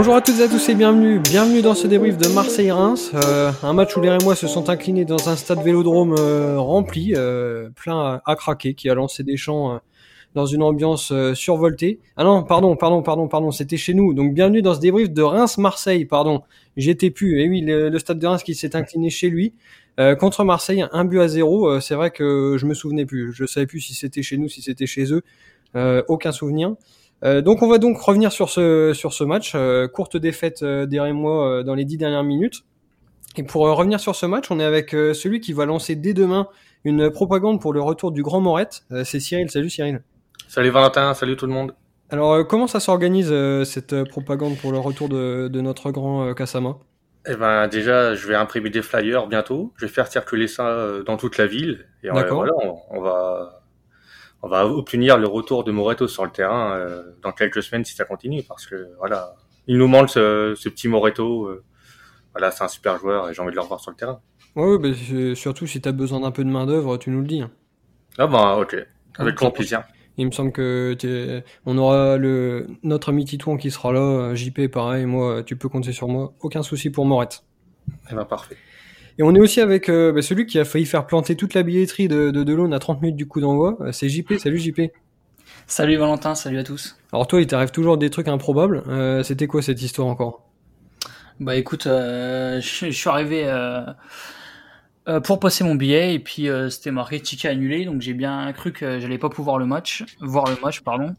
Bonjour à toutes et à tous et bienvenue, bienvenue dans ce débrief de Marseille-Reims, euh, un match où les Rémois se sont inclinés dans un stade vélodrome euh, rempli, euh, plein à, craquer, qui a lancé des chants dans une ambiance survoltée. Ah non, pardon, pardon, pardon, pardon, c'était chez nous. Donc bienvenue dans ce débrief de Reims-Marseille, pardon. J'étais plus. Et oui, le, stade de Reims qui s'est incliné chez lui contre Marseille, un but à zéro. c'est vrai que je me souvenais plus. Je savais plus si c'était chez nous, si c'était chez eux. aucun souvenir. Euh, donc on va donc revenir sur ce sur ce match, euh, courte défaite euh, des Rémois dans les dix dernières minutes. Et pour revenir sur ce match, on est avec celui qui va lancer dès demain une propagande pour le retour du Grand Morette. c'est Cyril. Salut Cyril. Salut Valentin. Salut tout le monde. Alors comment ça s'organise cette propagande pour le retour de, de notre grand Kassama? Eh ben déjà, je vais imprimer des flyers bientôt. Je vais faire circuler ça dans toute la ville. Et voilà, on va on va obtenir le retour de Moreto sur le terrain euh, dans quelques semaines si ça continue parce que voilà, il nous manque ce, petit Moreto. Euh, voilà, c'est un super joueur et j'ai envie de le revoir sur le terrain. Ouais, bah, surtout si tu as besoin d'un peu de main d'œuvre, tu nous le dis. Hein. Ah bah ok, avec grand plaisir. Il me semble que on aura le notre ami Titouan qui sera là, JP pareil, moi tu peux compter sur moi, aucun souci pour Morette. Eh ben parfait. Et on est aussi avec euh, bah, celui qui a failli faire planter toute la billetterie de, de Delon à 30 minutes du coup d'envoi. Euh, c'est JP. Salut JP. Salut Valentin, salut à tous. Alors toi, il t'arrive toujours des trucs improbables. Euh, c'était quoi cette histoire encore? Bah écoute, je, suis arrivé pour passer mon billet et puis c'était marqué ticket annulé, donc j'ai bien cru que j'allais pas pouvoir le match, voir le match, pardon.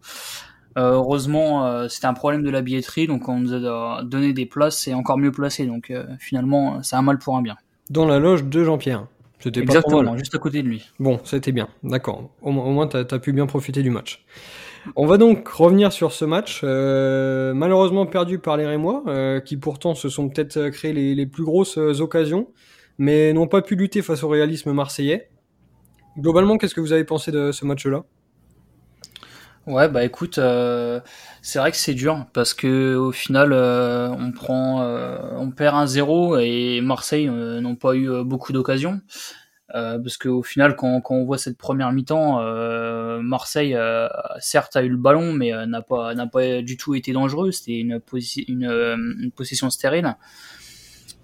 heureusement, c'était un problème de la billetterie, donc on nous a donné des places et encore mieux placées, donc finalement, c'est un mal pour un bien dans la loge de Jean-Pierre. C'était Exactement, juste à côté de lui. Bon, c'était bien, d'accord. Au, moins, tu as, pu bien profiter du match. On va donc revenir sur ce match, euh, malheureusement perdu par les Rémois, euh, qui pourtant se sont peut-être créé les, plus grosses euh, occasions, mais n'ont pas pu lutter face au réalisme marseillais. Globalement, qu'est-ce que vous avez pensé de ce match-là? Ouais, bah écoute, euh, c'est vrai que c'est dur parce que au final, euh, on prend, euh, on perd un 0 et Marseille n'ont pas eu beaucoup d'occasions. parce qu'au final, quand, quand, on voit cette première mi-temps, Marseille, certes, a eu le ballon, mais n'a pas, n'a pas du tout été dangereux. C'était une, une, une, possession stérile.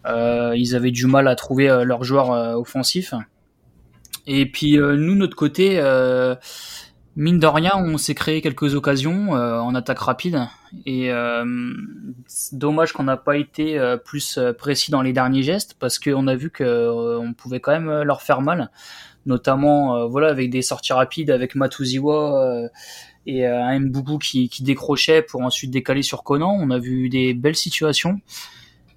ils avaient du mal à trouver leurs joueurs offensifs. Et puis nous, notre côté mine de rien, on s'est créé quelques occasions euh, en attaque rapide et euh, dommage qu'on n'a pas été euh, plus précis dans les derniers gestes parce qu'on a vu que on pouvait quand même leur faire mal, notamment voilà avec des sorties rapides avec Matuziwa et un Mboubou qui, qui décrochait pour ensuite décaler sur Conan. On a vu des belles situations.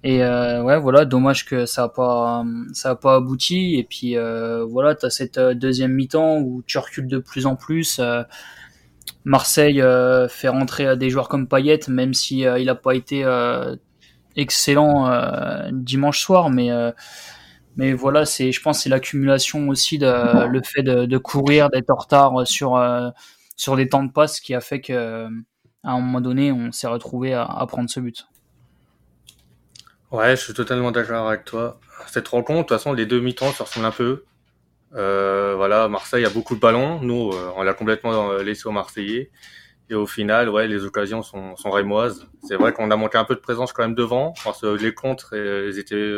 Et euh, ouais, voilà, dommage que ça a pas ça a pas abouti. Et puis euh, voilà, t'as cette euh, deuxième mi-temps où tu recules de plus en plus. Euh, Marseille fait rentrer des joueurs comme Payet, même si il a pas été excellent dimanche soir, mais mais voilà, c'est je pense c'est l'accumulation aussi de le fait de, courir, d'être en retard sur sur des temps de passe qui a fait que à un moment donné, on s'est retrouvé à prendre ce but. Ouais, je suis totalement d'accord avec toi. Cette rencontre, de toute façon, les deux mi-temps se ressemblent un peu. Euh, voilà, Marseille a beaucoup de ballons. Nous, euh, on l'a complètement euh, laissé aux Marseillais. Et au final, ouais, les occasions sont, sont rémoises. C'est vrai qu'on a manqué un peu de présence quand même devant, parce que les contres, ils étaient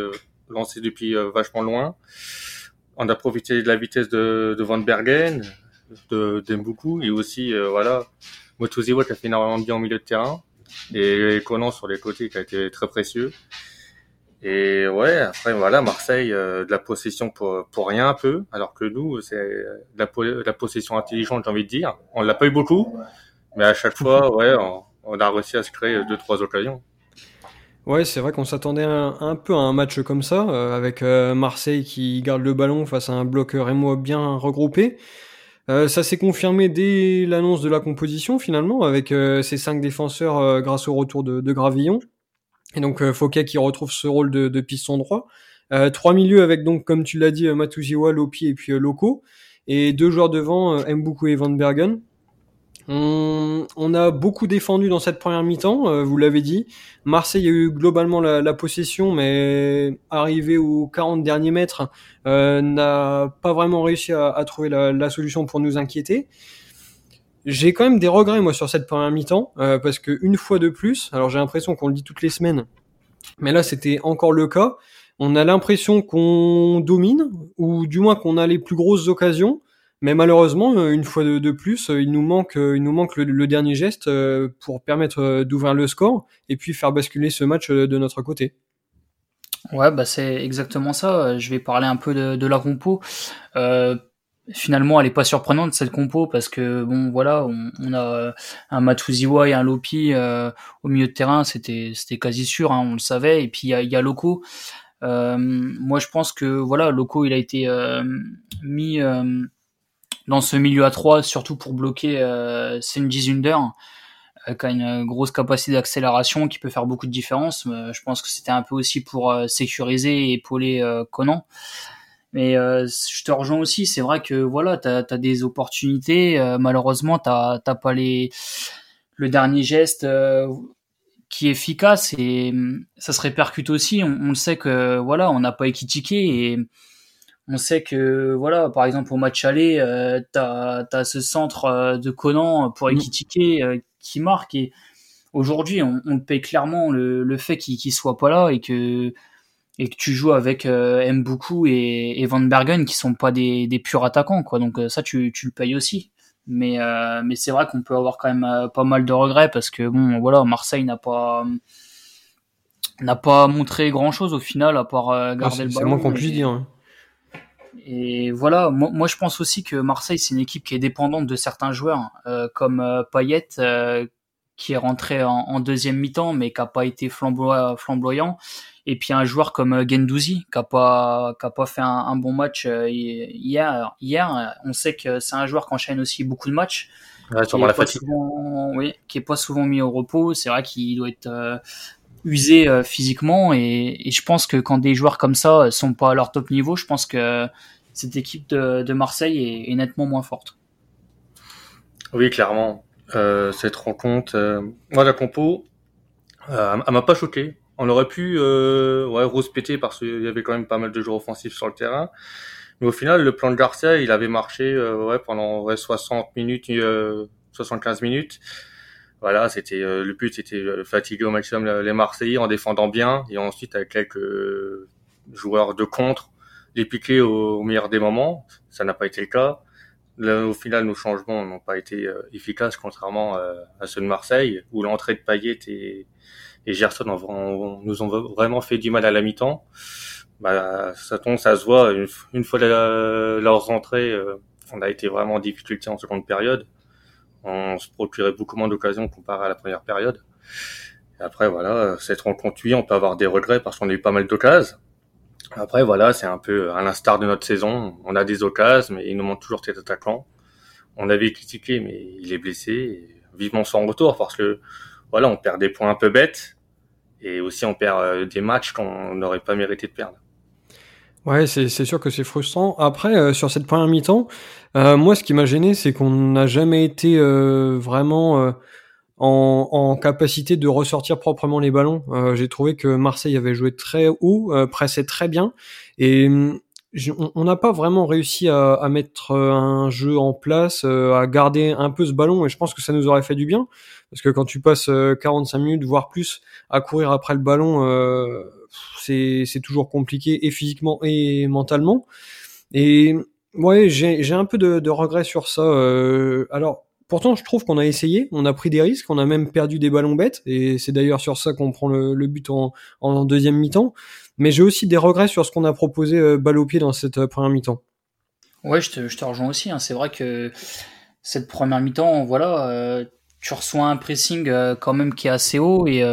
lancés depuis vachement loin. On a profité de la vitesse de, de Van Bergen, de d'Embuku, et aussi, voilà, Motoziwa qui a fait énormément bien au milieu de terrain. Et Conan sur les côtés qui a été très précieux. Et ouais, après voilà, Marseille, euh, de la possession pour, pour rien un peu, alors que nous, c'est de la, la possession intelligente, j'ai envie de dire. On l'a pas eu beaucoup, mais à chaque fois, ouais, on, a réussi à se créer deux, trois occasions. Ouais, c'est vrai qu'on s'attendait un, peu à un match comme ça, euh, avec euh, Marseille qui garde le ballon face à un bloc Rémois bien regroupé. ça s'est confirmé dès l'annonce de la composition finalement, avec ces cinq défenseurs grâce au retour de, de Gravillon. Et donc euh, Fouquet qui retrouve ce rôle de, de piston droit. Euh, trois milieux avec donc, comme tu l'as dit, euh, Matuziwa, Lopi et puis Loco. Et deux joueurs devant, Mbuku et Van Bergen. On, on, a beaucoup défendu dans cette première mi-temps, vous l'avez dit. Marseille a eu globalement la, la possession, mais arrivé aux 40 derniers mètres, euh, n'a pas vraiment réussi à, à trouver la, la, solution pour nous inquiéter. J'ai quand même des regrets moi sur cette première mi-temps parce que une fois de plus, alors j'ai l'impression qu'on le dit toutes les semaines, mais là c'était encore le cas. On a l'impression qu'on domine ou du moins qu'on a les plus grosses occasions, mais malheureusement une fois de, plus, il nous manque, il nous manque le, dernier geste pour permettre d'ouvrir le score et puis faire basculer ce match de notre côté. Ouais, bah c'est exactement ça. Je vais parler un peu de, de la compo. Euh, finalement elle est pas surprenante cette compo parce que bon voilà on, on a un Matuziwa et un Lopi euh, au milieu de terrain c'était c'était quasi sûr hein, on le savait. Et puis il y a, y a Loco euh, moi je pense que voilà Loco il a été euh, mis euh, dans ce milieu à 3 surtout pour bloquer euh, Senji Zunder qui a une grosse capacité d'accélération qui peut faire beaucoup de différence. Je pense que c'était un peu aussi pour sécuriser et épauler Conan mais euh, je te rejoins aussi, c'est vrai que voilà, tu as, des opportunités, euh, malheureusement, tu n'as pas les, le dernier geste euh, qui est efficace et ça se répercute aussi. On, on le sait que voilà, on n'a pas équitiqué et on sait que voilà, par exemple au match aller, tu as, ce centre de Conan pour mm. équitiquer qui marque et aujourd'hui on, on paye clairement le, le fait qu'il soit pas là et que et que tu joues avec euh, Mbuku et, et, Van Bergen qui sont pas des, des purs attaquants quoi. Donc euh, ça tu, tu le payes aussi. Mais euh, mais c'est vrai qu'on peut avoir quand même euh, pas mal de regrets parce que bon voilà Marseille n'a pas n'a pas montré grand chose au final à part euh, garder le ballon c'est moins qu'on puisse dire hein. et voilà. Moi, moi, je pense aussi que Marseille c'est une équipe qui est dépendante de certains joueurs comme Payet qui est rentré en, en deuxième mi-temps mais qui a pas été flamboyant. Et puis un joueur comme euh, Gendouzi qui a pas qui a pas fait un, bon match euh, hier hier on sait que c'est un joueur qui enchaîne aussi beaucoup de matchs. Ouais, la fatigue. oui qui est pas souvent mis au repos. C'est vrai qu'il doit être euh, usé physiquement. Et, et, je pense que quand des joueurs comme ça sont pas à leur top niveau je pense que cette équipe de, de Marseille est, est, nettement moins forte. Oui clairement cette rencontre moi la compo elle m'a pas choqué on aurait pu euh, ouais, rose péter parce qu'il y avait quand même pas mal de joueurs offensifs sur le terrain. Mais au final, le plan de Garcia, il avait marché euh, ouais, pendant ouais, 60 minutes, euh, 75 minutes. Voilà, c'était euh, le but, c'était euh, fatiguer au maximum les Marseillais en défendant bien et ensuite avec quelques joueurs de contre, les piquer au, meilleur des moments. Ça n'a pas été le cas. Au final, nos changements n'ont pas été efficaces, contrairement à ceux de Marseille, où l'entrée de Payet et et Gerson nous ont vraiment fait du mal à la mi-temps. Bah, ça tombe, ça se voit. Une, fois leur rentrée, euh, on a été vraiment en difficulté en seconde période. On se procurait beaucoup moins d'occasions comparé à la première période. Après, voilà, cette rencontre, oui, on peut avoir des regrets parce qu'on a eu pas mal d'occasions. Après, voilà, c'est un peu à l'instar de notre saison. On a des occasions, mais il nous manque toujours cet attaquant. On avait critiqué, mais il est blessé. Vivement son retour parce que voilà, on perd des points un peu bêtes et aussi on perd euh, des matchs qu'on n'aurait pas mérité de perdre. Ouais, c'est sûr que c'est frustrant. Après, euh, sur cette première mi-temps, euh, moi, ce qui m'a gêné, c'est qu'on n'a jamais été vraiment en, en, capacité de ressortir proprement les ballons. J'ai trouvé que Marseille avait joué très haut, pressait très bien, et hum, on n'a pas vraiment réussi à, à, mettre un jeu en place, à garder un peu ce ballon, et je pense que ça nous aurait fait du bien. Parce que quand tu passes 45 euh, minutes, voire plus, à courir après le ballon, euh, c'est toujours compliqué et physiquement et mentalement. Et ouais, j'ai un peu de, de regret sur ça. Euh, alors, pourtant, je trouve qu'on a essayé, on a pris des risques, on a même perdu des ballons bêtes, et c'est d'ailleurs sur ça qu'on prend le, but en, deuxième mi-temps. Mais j'ai aussi des regrets sur ce qu'on a proposé euh, balle au pied dans cette euh, première mi-temps. Ouais, je te, rejoins aussi. Hein. C'est vrai que cette première mi-temps, voilà, euh, tu reçois un pressing euh, quand même qui est assez haut et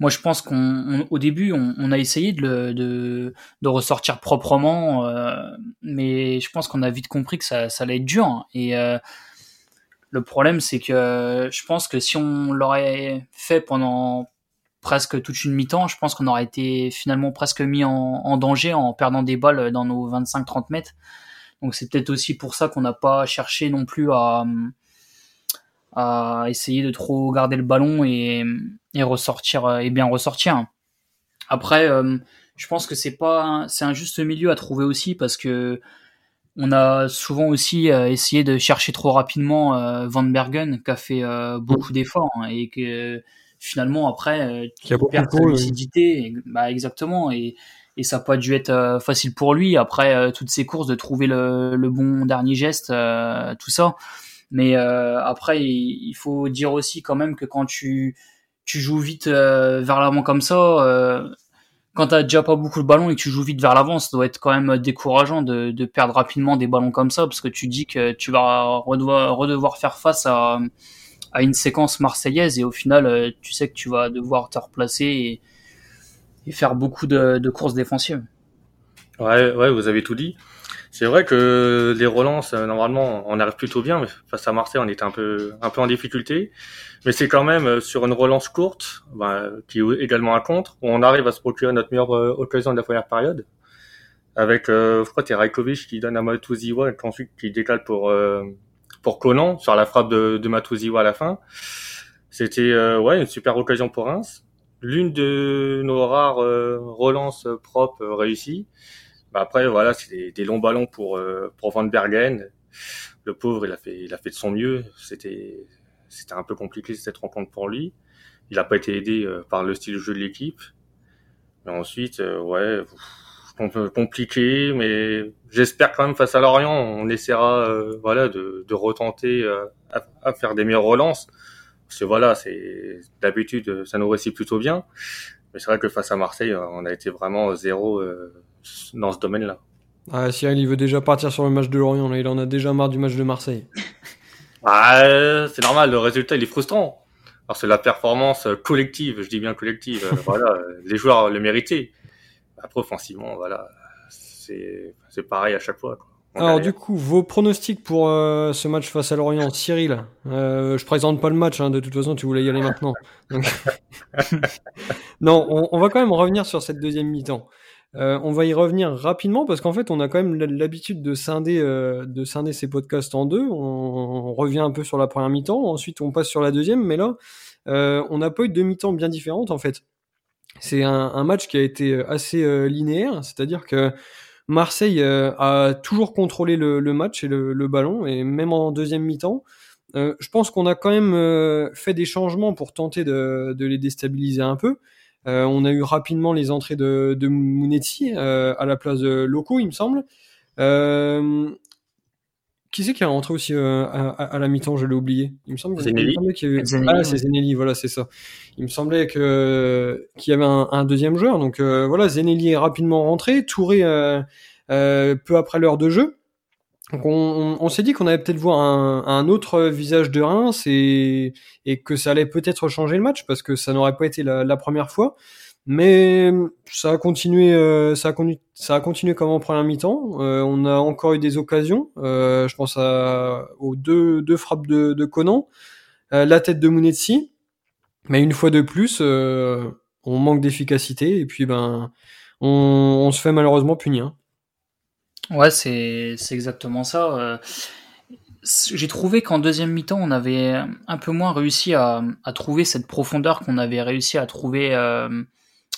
moi je pense qu'on au début on, a essayé de, ressortir proprement mais je pense qu'on a vite compris que ça, ça allait être dur hein. et le problème c'est que je pense que si on l'aurait fait pendant presque toute une mi-temps, je pense qu'on aurait été finalement presque mis en, en, danger en perdant des balles dans nos 25-30 mètres. Donc c'est peut-être aussi pour ça qu'on n'a pas cherché non plus à, à essayer de trop garder le ballon et, et ressortir euh, et bien ressortir. Après, euh, je pense que c'est pas c'est un juste milieu à trouver aussi parce que on a souvent aussi essayé de chercher trop rapidement Van Bergen, qui a fait beaucoup d'efforts hein, et que finalement après, qui a beaucoup perd sa lucidité. Bah, exactement. Et, et ça n'a pas dû être facile pour lui après toutes ces courses de trouver le, le bon dernier geste, tout ça. Mais après, il, faut dire aussi quand même que quand tu tu joues vite vers l'avant comme ça quand t'as déjà pas beaucoup de ballon et que tu joues vite vers l'avant, ça doit être quand même décourageant de, perdre rapidement des ballons comme ça, parce que tu dis que tu vas redevoir, faire face à, une séquence marseillaise et au final, euh, tu sais que tu vas devoir te replacer et, et faire beaucoup de, de, courses défensives. Ouais, ouais, vous avez tout dit. C'est vrai que les relances, euh, normalement, on arrive plutôt bien, mais face à Marseille, on était un peu, un peu en difficulté. Mais c'est quand même euh, sur une relance courte, bah, qui est également un contre, où on arrive à se procurer notre meilleure euh, occasion de la première période. Avec, euh, je crois, c'est qui donne à Matuziwa et ensuite qui décale pour pour Conan sur la frappe de, de Matuziwa à la fin. C'était ouais une super occasion pour Reims, l'une de nos rares relances propres réussies. Bah après voilà, c'est des, des, longs ballons pour pour Van Bergen. Le pauvre, il a fait il a fait de son mieux. C'était un peu compliqué cette rencontre pour lui. Il n'a pas été aidé euh, par le style de jeu de l'équipe. Mais ensuite, euh, ouais, un peu compliqué, mais j'espère quand même face à Lorient, on essaiera, euh, voilà, de, de retenter à, faire des meilleures relances. Parce que voilà, c'est d'habitude, ça nous réussit plutôt bien. Mais c'est vrai que face à Marseille, on a été vraiment zéro dans ce domaine-là. Ah, Cyril, il veut déjà partir sur le match de Lorient. Là, il en a déjà marre du match de Marseille. Ah, c'est normal, le résultat il est frustrant. Alors c'est la performance collective, je dis bien collective. Euh, voilà, les joueurs le méritaient. Après offensivement, voilà, c'est c'est pareil à chaque fois. Quoi. Alors du coup, vos pronostics pour euh, ce match face à Lorient, Cyril. Euh, je présente pas le match, hein, de toute façon, tu voulais y aller maintenant. non, on, on, va quand même revenir sur cette deuxième mi-temps. Euh, on va y revenir rapidement parce qu'en fait, on a quand même l'habitude de scinder, euh, de scinder ces podcasts en deux. On, revient un peu sur la première mi-temps, ensuite on passe sur la deuxième, mais là, on n'a pas eu deux mi-temps bien différentes en fait. C'est un, match qui a été assez linéaire, c'est-à-dire que Marseille a toujours contrôlé le, match et le, ballon, et même en deuxième mi-temps. je pense qu'on a quand même fait des changements pour tenter de les déstabiliser un peu. Euh, on a eu rapidement les entrées de, de Mounetti euh, à la place de Loco, il me semble. Euh, qui c'est qui est rentré aussi à, la mi-temps? Je l'ai oublié. Il me semble, Zenelli. Ah, c'est Zenelli, voilà, c'est ça. Il me semblait que qu'il y avait un, deuxième joueur. Donc voilà, Zenelli est rapidement rentré. Touré peu après l'heure de jeu. Donc on, on, s'est dit qu'on allait peut-être voir un, un, autre visage de Reims et, et que ça allait peut-être changer le match parce que ça n'aurait pas été la, la, première fois. Mais ça a continué, euh, ça a continué, comme en première mi-temps. Euh, on a encore eu des occasions. Euh, je pense aux deux, deux frappes de, de Conan, la tête de Mounetsi. Mais une fois de plus, on manque d'efficacité et puis ben on, se fait malheureusement punir. Ouais, c'est exactement ça. Euh, j'ai trouvé qu'en deuxième mi-temps, on avait un peu moins réussi à, trouver cette profondeur qu'on avait réussi à trouver euh,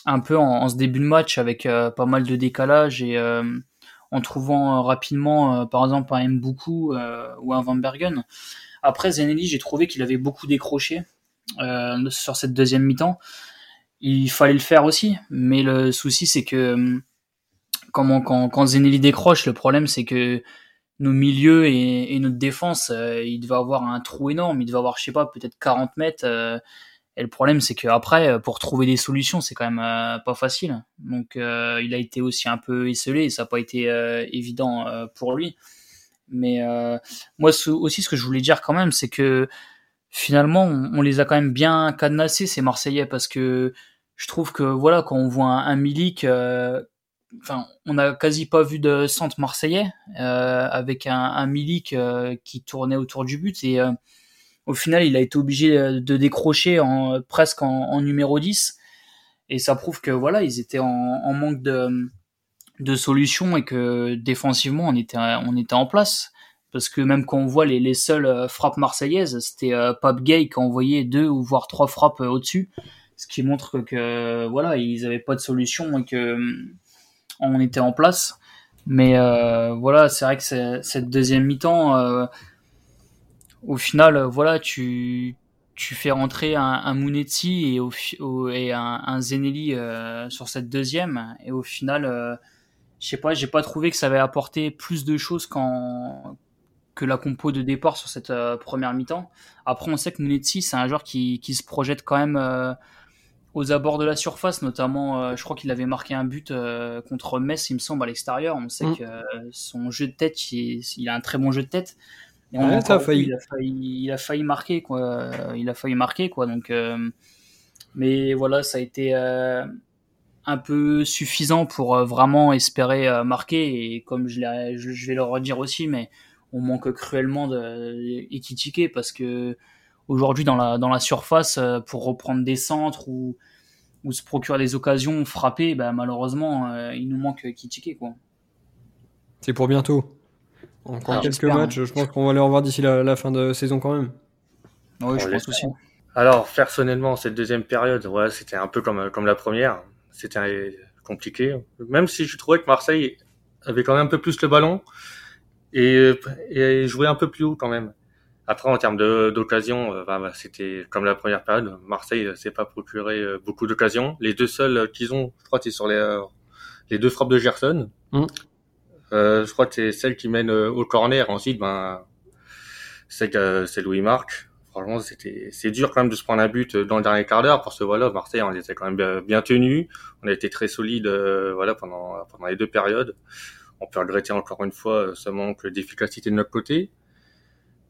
un peu en, ce début de match avec euh, pas mal de décalage et en trouvant rapidement, par exemple, un Mboukou ou un Van Bergen. Après, Zenelli, j'ai trouvé qu'il avait beaucoup décroché sur cette deuxième mi-temps. Il fallait le faire aussi, mais le souci, c'est que quand, quand Zenelli décroche, le problème c'est que nos milieux et, notre défense, euh, il devait avoir un trou énorme, il devait avoir, je sais pas, peut-être 40 mètres. Euh, et le problème, c'est qu'après, euh, pour trouver des solutions, c'est quand même pas facile. Donc, il a été aussi un peu esselé et ça n'a pas été évident pour lui. Mais moi aussi, ce que je voulais dire quand même, c'est que finalement, on, les a quand même bien cadenassés ces Marseillais parce que je trouve que voilà, quand on voit un, Milik enfin, on n'a quasi pas vu de centre marseillais euh, avec un, un Milik euh, qui tournait autour du but et euh, au final il a été obligé de décrocher presque en, numéro 10 et ça prouve que voilà ils étaient en, manque de, de solutions et que défensivement on était en place. Parce que même quand on voit les, les seules frappes marseillaises c'était Pape Gay qui a envoyé deux ou voire trois frappes au-dessus. Ce qui montre que, voilà ils n'avaient pas de solution et que on était en place. Mais euh, voilà, c'est vrai que cette deuxième mi-temps, euh, au final, voilà, tu, tu fais rentrer un, un Munetsi et, au, et un, un Zenelli euh, sur cette deuxième, et au final, euh, je sais pas, j'ai pas trouvé que ça avait apporté plus de choses qu'en que la compo de départ sur cette euh, première mi-temps. Après, on sait que Munetsi, c'est un joueur qui, qui se projette quand même euh, aux abords de la surface, notamment, euh, je crois qu'il avait marqué un but contre Metz, il me semble, à l'extérieur. On sait mm. que son jeu de tête, il, il, a un très bon jeu de tête. Et on a failli. Il, a failli, il a failli marquer, quoi. Il a failli marquer, quoi. Donc, mais voilà, ça a été un peu suffisant pour vraiment espérer marquer. Et comme je, je vais le redire aussi, mais on manque cruellement de parce que aujourd'hui dans la dans la surface euh, pour reprendre des centres ou ou se procurer des occasions frapper bah, malheureusement euh, il nous manque Ekitike quoi. C'est pour bientôt. Encore quelques matchs, hein. je pense qu'on va les revoir d'ici la, fin de saison quand même. Oui, je pense aussi. Alors personnellement cette deuxième période, ouais, c'était un peu comme comme la première, c'était compliqué. Même si je trouvais que Marseille avait quand même un peu plus le ballon, et, et jouer un peu plus haut quand même. Après, en termes d'occasions, euh, bah, bah, c'était comme la première période. Marseille s'est pas procuré euh, beaucoup d'occasions. Les deux seules qu'ils ont, je crois, c'est sur les, euh, les deux frappes de Gerson. Mm. Euh, je crois que c'est celle qui mène au corner. Ensuite, ben, c'est c'est Louis Marc. Franchement, c'était c'est dur quand même de se prendre un but dans le dernier quart d'heure parce que voilà, Marseille, on était quand même bien, bien tenu. On a été très solide, voilà, pendant pendant les deux périodes on peut regretter encore une fois euh, ce manque d'efficacité de notre côté.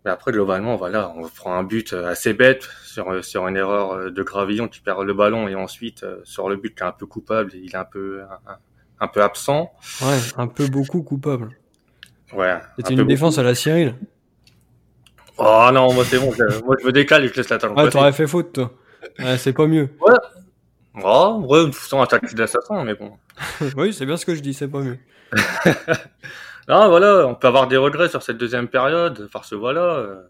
Mais après, globalement, voilà, on prend un but euh, assez bête sur, euh, sur une erreur de Gravillon qui perd le ballon et ensuite sur le but qui est un peu coupable, il est un peu un, peu absent. Ouais, un peu beaucoup coupable. Ouais. C'était une défense à la Cyril. Oh non, moi c'est bon, moi je me décale et je laisse la talon. Ouais, t'aurais fait faute toi. Ouais, c'est pas mieux. Ouais. Oh, ouais, un tactique d'assassin, mais bon. oui, c'est bien ce que je dis, c'est pas mieux. non, voilà, on peut avoir des regrets sur cette deuxième période, parce que voilà, euh,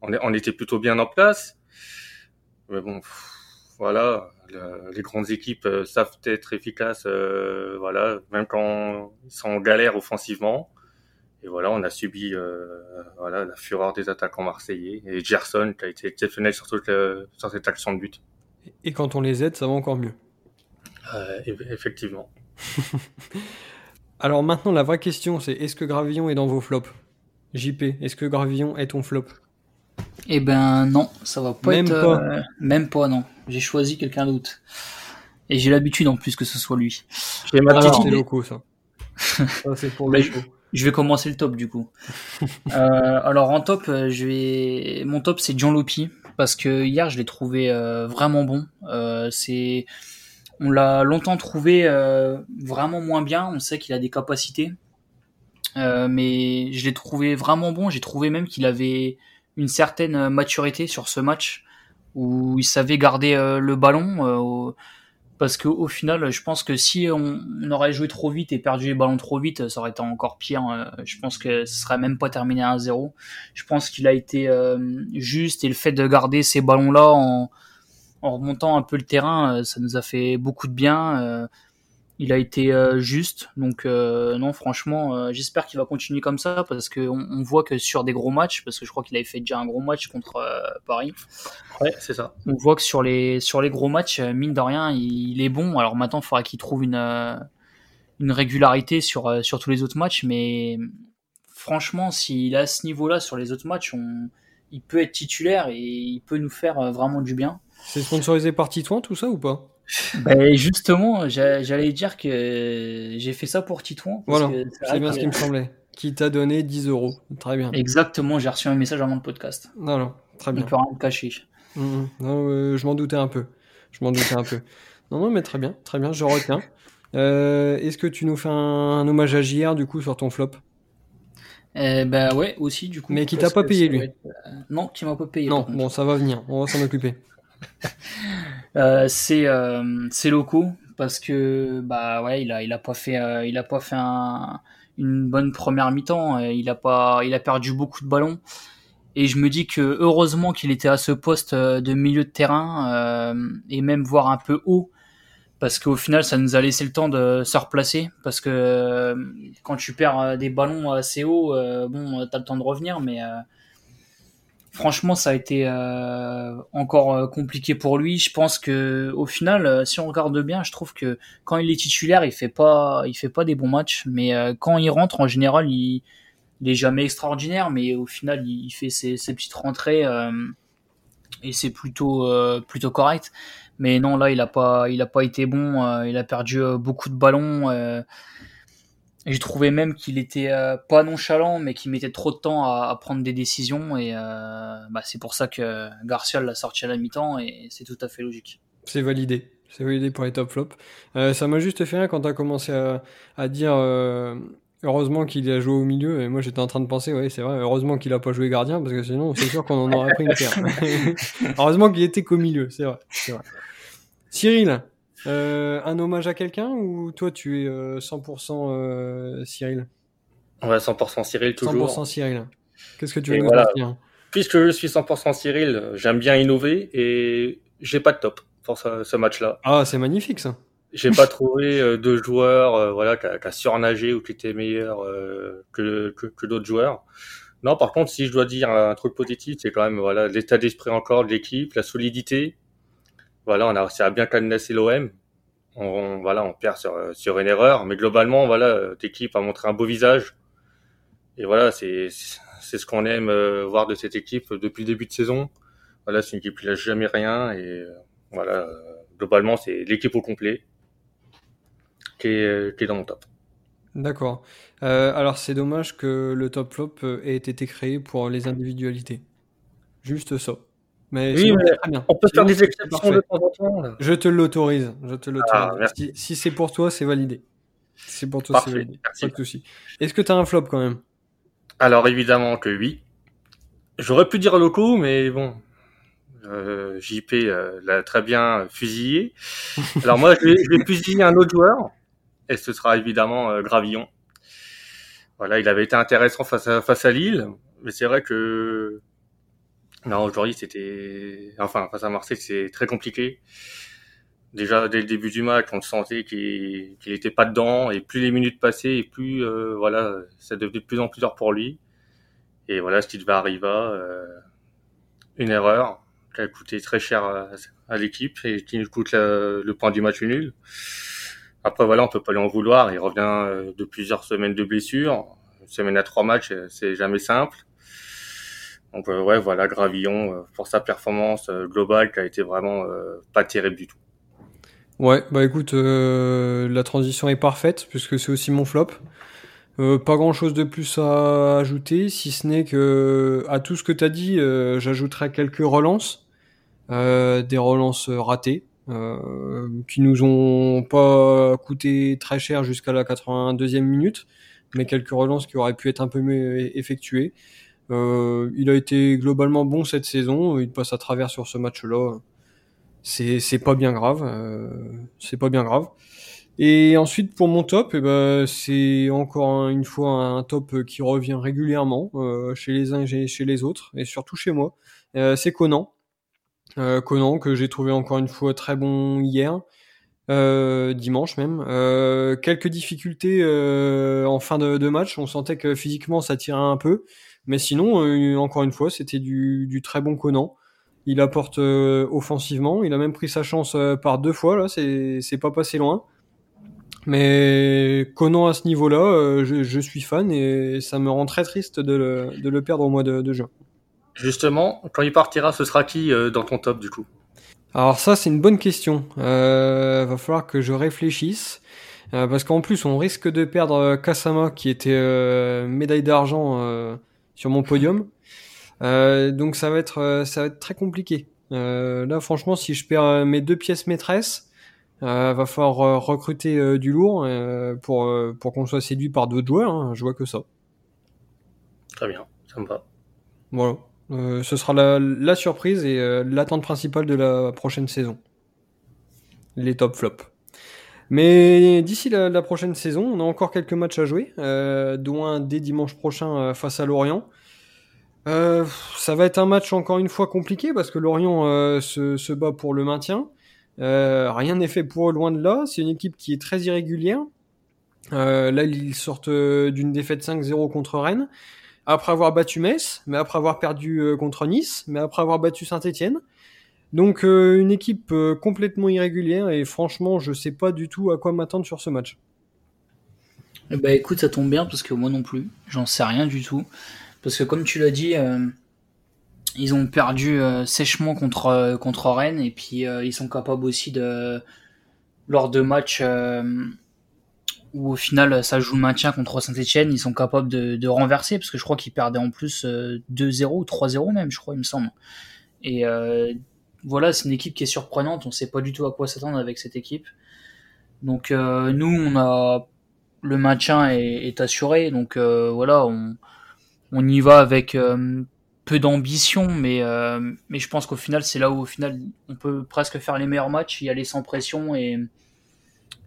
on, est, on était plutôt bien en place. Mais bon, voilà, les grandes équipes euh, savent être efficaces, euh, voilà, même quand ils sont en galère offensivement. Et voilà, on a subi voilà la fureur des attaquants marseillais et Gerson qui a été exceptionnel sur, sur cette action de but. Et quand on les aide, ça va encore mieux. effectivement. Alors maintenant, la vraie question, c'est est-ce que Gravillon est dans vos flops? JP, est-ce que Gravillon est ton flop? Eh ben non, ça va pas même être... Pas. Euh, même pas, non. J'ai choisi quelqu'un d'autre. Et j'ai l'habitude en plus que ce soit lui. J'ai ma petite idée. locaux, ça. ça c'est pour le je vais commencer le top du coup. euh, alors en top, euh, je vais mon top c'est John Lopi parce que hier je l'ai trouvé euh, vraiment bon. Euh, c'est on l'a longtemps trouvé euh, vraiment moins bien. On sait qu'il a des capacités, euh, mais je l'ai trouvé vraiment bon. J'ai trouvé même qu'il avait une certaine maturité sur ce match où il savait garder euh, le ballon. parce qu'au final, je pense que si on, aurait joué trop vite et perdu les ballons trop vite, ça aurait été encore pire. je pense que ce serait même pas terminé à 1-0. Je pense qu'il a été juste et le fait de garder ces ballons-là en en remontant un peu le terrain, euh, ça nous a fait beaucoup de bien. Euh, il a été euh, juste, donc non, franchement, j'espère qu'il va continuer comme ça parce qu'on on voit que sur des gros matchs, parce que je crois qu'il avait fait déjà un gros match contre Paris. Ouais, c'est ça. On voit que sur les sur les gros matchs, mine de rien, il, est bon. Alors maintenant, il faudra qu'il trouve une une régularité sur sur tous les autres matchs, mais franchement, s'il a ce niveau-là sur les autres matchs, on, il peut être titulaire et il peut nous faire vraiment du bien. C'est sponsorisé par Titouan tout ça ou pas? Ben justement, j'allais dire que j'ai fait ça pour Titouan. Voilà, c'est bien ce qui me semblait. Qui t'a donné 10 euros. Très bien. Exactement, j'ai reçu un message avant le podcast. Non, non, très bien. On peut rien cacher. Mmh, mmh. non, euh, je m'en doutais un peu. Je m'en doutais un peu. Non, non, mais très bien, très bien, je retiens. Euh, Est-ce que tu nous fais un, hommage à JR du coup sur ton flop? Eh ben ouais, aussi du coup. Mais qui t'a pas payé lui euh, Non, qui m'a pas payé. Non, bon, ça va venir, on va s'en occuper. Euh, c'est euh, c'est locaux parce que bah ouais il a il a pas fait euh, il a pas fait une bonne première mi-temps il a pas il a perdu beaucoup de ballons et je me dis que heureusement qu'il était à ce poste de milieu de terrain et même voir un peu haut parce qu'au final, ça nous a laissé le temps de se replacer. Parce que euh, quand tu perds euh, des ballons assez haut, euh, bon, t'as le temps de revenir, mais franchement, ça a été encore compliqué pour lui. Je pense que au final, si on regarde bien, je trouve que quand il est titulaire, il fait pas, il fait pas des bons matchs, mais quand il rentre, en général, il, il est jamais extraordinaire, mais au final, il, fait ses, petites rentrées et c'est plutôt correct. Mais non, là, il a pas, été bon. Euh, il a perdu euh, beaucoup de ballons. Euh, j'ai trouvé même qu'il était pas nonchalant, mais qu'il mettait trop de temps à, prendre des décisions. Et bah, c'est pour ça que Garcia l'a sorti à la mi-temps, et c'est tout à fait logique. C'est validé. C'est validé pour les top flops. ça m'a juste fait rire quand tu as commencé à, à dire heureusement qu'il a joué au milieu. Et moi, j'étais en train de penser, ouais, c'est vrai, heureusement qu'il a pas joué gardien, parce que sinon, c'est sûr qu'on en aurait pris une paire. heureusement qu'il était qu'au milieu, c'est vrai, c'est vrai. Cyril, euh, un hommage à quelqu'un ou toi tu es 100% euh, euh, Cyril? Ouais, 100% Cyril toujours. 100% Cyril. Qu'est-ce que tu veux nous dire Puisque je suis 100% Cyril, j'aime bien innover et j'ai pas de top pour ce, match-là. Ah, c'est magnifique ça. J'ai pas trouvé de joueur voilà, qui a, surnagé ou qui était meilleur que, que, d'autres joueurs. Non, par contre, si je dois dire un truc positif, c'est quand même voilà l'état d'esprit encore de l'équipe, la solidité, voilà, on a réussi à bien cadenasser l'OM. On, voilà, on perd sur, sur une erreur, mais globalement, voilà, l'équipe a montré un beau visage. Et voilà, c'est ce qu'on aime euh, voir de cette équipe depuis le début de saison. Voilà, c'est une équipe qui lâche jamais rien et euh, voilà, euh, globalement, c'est l'équipe au complet qui est, qui est dans mon top. D'accord. alors c'est dommage que le top flop ait été créé pour les individualités. Juste ça. Mais oui, on peut faire des exceptions de temps en temps. Je te l'autorise. Je te l'autorise. Ah, si, c'est pour toi, c'est validé. c'est pour toi, c'est validé. Pas de souci. Est-ce que tu as un flop quand même? Alors évidemment que oui. J'aurais pu dire loco, mais bon, euh, JP euh, l'a très bien fusillé. Alors moi, je vais, je vais, fusiller un autre joueur, et ce sera évidemment euh, Gravillon. Voilà, il avait été intéressant face à, face à Lille, mais c'est vrai que non, aujourd'hui, c'était, enfin, face à Marseille, c'est très compliqué. Déjà, dès le début du match, on sentait qu'il qu'il était pas dedans, et plus les minutes passaient, et plus, euh, voilà, ça devenait de plus en plus dur pour lui. Et voilà, ce qui devait arriver, euh, une erreur qui a coûté très cher à, l'équipe et qui nous coûte le point du match nul. Après, voilà, on peut pas lui en vouloir. Il revient euh, de plusieurs semaines de blessure. Une semaine à trois matchs, c'est jamais simple. Donc euh, ouais, voilà, Gravillon euh, pour sa performance euh, globale qui a été vraiment pas terrible du tout. Ouais, bah écoute, la transition est parfaite puisque c'est aussi mon flop. pas grand chose de plus à ajouter, si ce n'est que à tout ce que tu as dit, j'ajouterai quelques relances, des relances ratées, qui nous ont pas coûté très cher jusqu'à la 82e minute, mais quelques relances qui auraient pu être un peu mieux effectuées. Euh, il a été globalement bon cette saison. Il passe à travers sur ce match-là. C'est c'est pas bien grave. Euh, c'est pas bien grave. Et ensuite pour mon top, eh ben c'est encore une fois un top qui revient régulièrement euh, chez les uns et chez les autres, et surtout chez moi. Euh, c'est Conan. Euh, Conan que j'ai trouvé encore une fois très bon hier. Euh, dimanche même. Euh, quelques difficultés euh, en fin de, de, match. On sentait que physiquement ça tirait un peu. Mais sinon, euh, encore une fois, c'était du, très bon Conan. Il apporte euh, offensivement. Il a même pris sa chance euh, par deux fois. Là, c'est pas passé loin. Mais Conan à ce niveau-là, je, suis fan et ça me rend très triste de le, perdre au mois de, juin. Justement, quand il partira, ce sera qui dans ton top du coup? Alors ça, c'est une bonne question. Va falloir que je réfléchisse. parce qu'en plus, on risque de perdre Kasama, qui était médaille d'argent sur mon podium. Euh, donc ça va être euh, ça va être très compliqué. Euh, là franchement si je perds mes deux pièces maîtresses, va falloir recruter du lourd pour pour qu'on soit séduit par d'autres joueurs. Hein. Je vois que ça. Très bien, ça me va. Voilà. ce sera la, la surprise et l'attente principale de la prochaine saison. Les top flops. Mais d'ici la, prochaine saison, on a encore quelques matchs à jouer, euh, dont un dès dimanche prochain euh, face à Lorient. Euh, ça va être un match encore une fois compliqué parce que Lorient se, bat pour le maintien. rien n'est fait pour eux, loin de là. C'est une équipe qui est très irrégulière. là, ils sortent d'une défaite 5-0 contre Rennes, après avoir battu Metz, mais après avoir perdu contre Nice, mais après avoir battu Saint-Etienne. Donc une équipe complètement irrégulière et franchement, je sais pas du tout à quoi m'attendre sur ce match. Bah écoute, ça tombe bien parce que moi non plus, j'en sais rien du tout. Parce que comme tu l'as dit, euh, ils ont perdu euh, sèchement contre, euh, contre Rennes et puis ils sont capables aussi de, lors de matchs où au final ça joue le maintien contre Saint-Etienne, ils sont capables de, de renverser parce que je crois qu'ils perdaient en plus 2-0 ou 3-0 même, je crois, il me semble. Et voilà, c'est une équipe qui est surprenante, on sait pas du tout à quoi s'attendre avec cette équipe. Donc nous, on a le maintien est, assuré. Donc euh, voilà, on, on y va avec euh, peu d'ambition, mais, euh, mais je pense qu'au final, c'est là où au final on peut presque faire les meilleurs matchs, y aller sans pression et,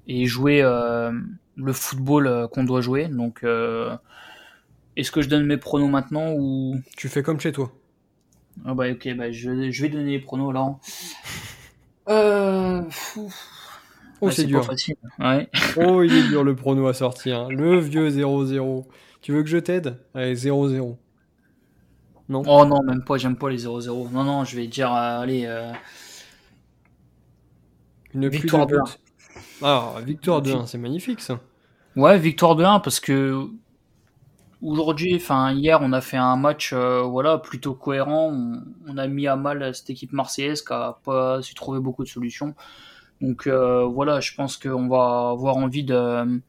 et jouer le football qu'on doit jouer. Donc est-ce que je donne mes pronos maintenant ou tu fais comme chez toi ah bah ok, bah je, je vais donner les pronos là. Euh, Oh, c'est dur. Ouais. oh, il est dur le prono à sortir. Le vieux 0-0. Tu veux que je t'aide? Allez, 0-0. Non? Oh non, même pas, j'aime pas les 0-0. Non, non, je vais dire, euh, allez. Euh... Une victoire de 1. Ah, victoire de 1, c'est magnifique ça. Ouais, victoire de 1 parce que aujourd'hui, enfin hier, on a fait un match euh, voilà plutôt cohérent. On, on, a mis à mal cette équipe marseillaise qui a pas su trouver beaucoup de solutions. Donc euh, voilà, je pense qu'on va avoir envie de,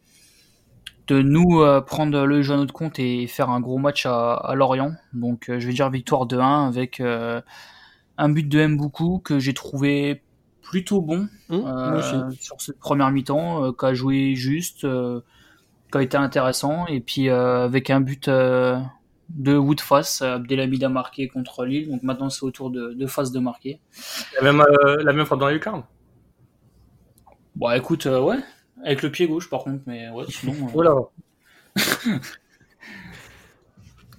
de nous euh, prendre le jeu à notre compte et faire un gros match à, Lorient. Donc je vais dire victoire de 1 avec un but de Mboukou que j'ai trouvé plutôt bon mmh, sur cette première mi-temps, qui a joué juste, qui a été intéressant, et puis avec un but de Woodface, Abdelhamid a marqué contre Lille, donc maintenant c'est au tour de, de Face de marquer. La même, la même frappe dans la lucarne Bon, écoute, euh, ouais, avec le pied gauche par contre, mais ouais, sinon. Euh. voilà.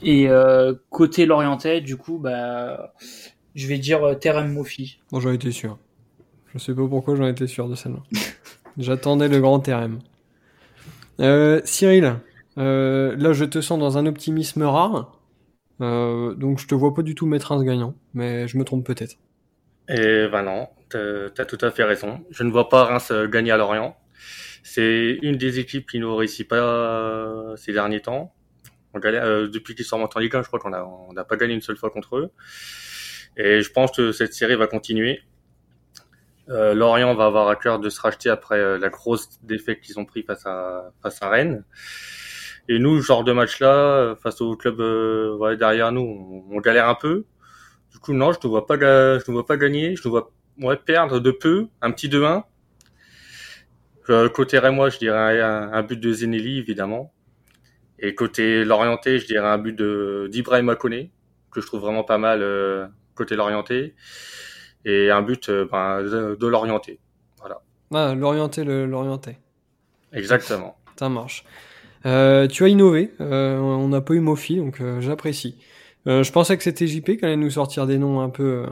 Et euh, côté Lorientais, du coup, bah, je vais dire Terem Mofi. Bon, j'en étais sûr. Je sais pas pourquoi j'en étais sûr de celle-là. J'attendais le grand Terem. Cyril, là je te sens dans un optimisme rare. donc je te vois pas du tout mettre un gagnant, mais je me trompe peut-être. Et ben non, t'as tout à fait raison. Je ne vois pas Reims euh, gagner à Lorient. C'est une des équipes qui ne réussit pas euh, ces derniers temps. Euh, depuis qu'ils sont en Ligue 1, je crois qu'on n'a pas gagné une seule fois contre eux. Et je pense que cette série va continuer. Euh, Lorient va avoir à cœur de se racheter après la grosse défaite qu'ils ont pris face à face à Rennes. Et nous, ce genre de match-là, face au club ouais, derrière nous, on, galère un peu. Du coup, non, je ne vois pas, je ne vois pas gagner. Je ne vois ouais, perdre de peu, un petit 2-1. Euh, côté Rémois, je dirais un, but de Zenelli, évidemment. Et côté Lorienté, je dirais un but d'Ibrahim Akone, que je trouve vraiment pas mal euh, côté Lorienté. Et un but euh, ben, de, Lorienté. Voilà. Ah, Lorienté, le Lorienté. Exactement. Ça marche. tu as innové. on n'a pas eu Mofi, donc j'apprécie. je pensais que c'était JP qui allait nous sortir des noms un peu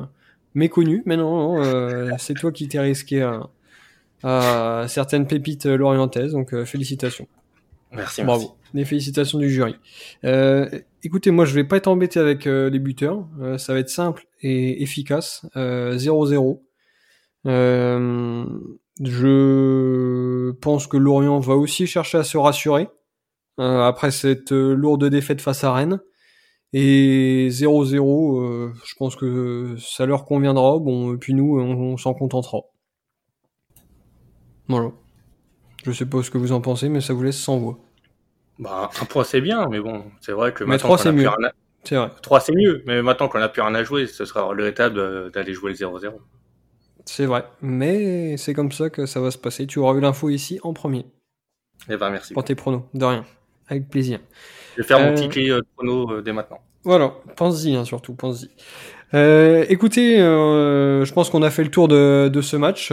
méconnu, mais non, euh, c'est toi qui t'es risqué à, certaines pépites lorientaises, donc euh, félicitations. Merci, Bravo. Des félicitations du jury. Euh, écoutez, moi je vais pas être embêté avec les buteurs, ça va être simple et efficace. 0-0. je pense que Lorient va aussi chercher à se rassurer après cette lourde défaite face à Rennes. Et 0-0, euh, je pense que ça leur conviendra. Bon, et puis nous, on, s'en contentera. Voilà. Je sais pas ce que vous en pensez, mais ça vous laisse sans voix. Bah, un point c'est bien, mais bon, c'est vrai que mais maintenant 3 c'est mieux. C'est vrai. 3 c'est mieux, mais maintenant qu'on a plus rien à jouer, ce sera regrettable d'aller jouer le 0-0. C'est vrai, mais c'est comme ça que ça va se passer. Tu auras eu l'info ici en premier. Eh ben merci. Pour tes pronos, de rien. Avec plaisir. Je vais faire mon ticket de prono dès maintenant. Voilà, pense-y hein, surtout, pense-y. Euh, écoutez, euh, je pense qu'on a fait le tour de, de ce match.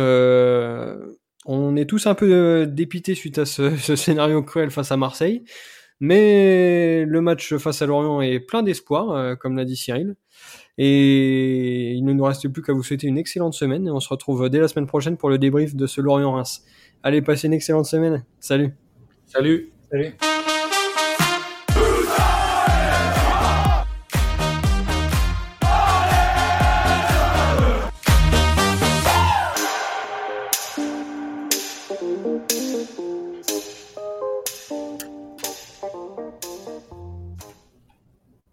Euh, on est tous un peu dépités suite à ce, ce, scénario cruel face à Marseille, mais le match face à Lorient est plein d'espoir, comme l'a dit Cyril. Et il ne nous reste plus qu'à vous souhaiter une excellente semaine et on se retrouve dès la semaine prochaine pour le débrief de ce Lorient-Reims. Allez, passez une excellente semaine. Salut. Salut. Salut.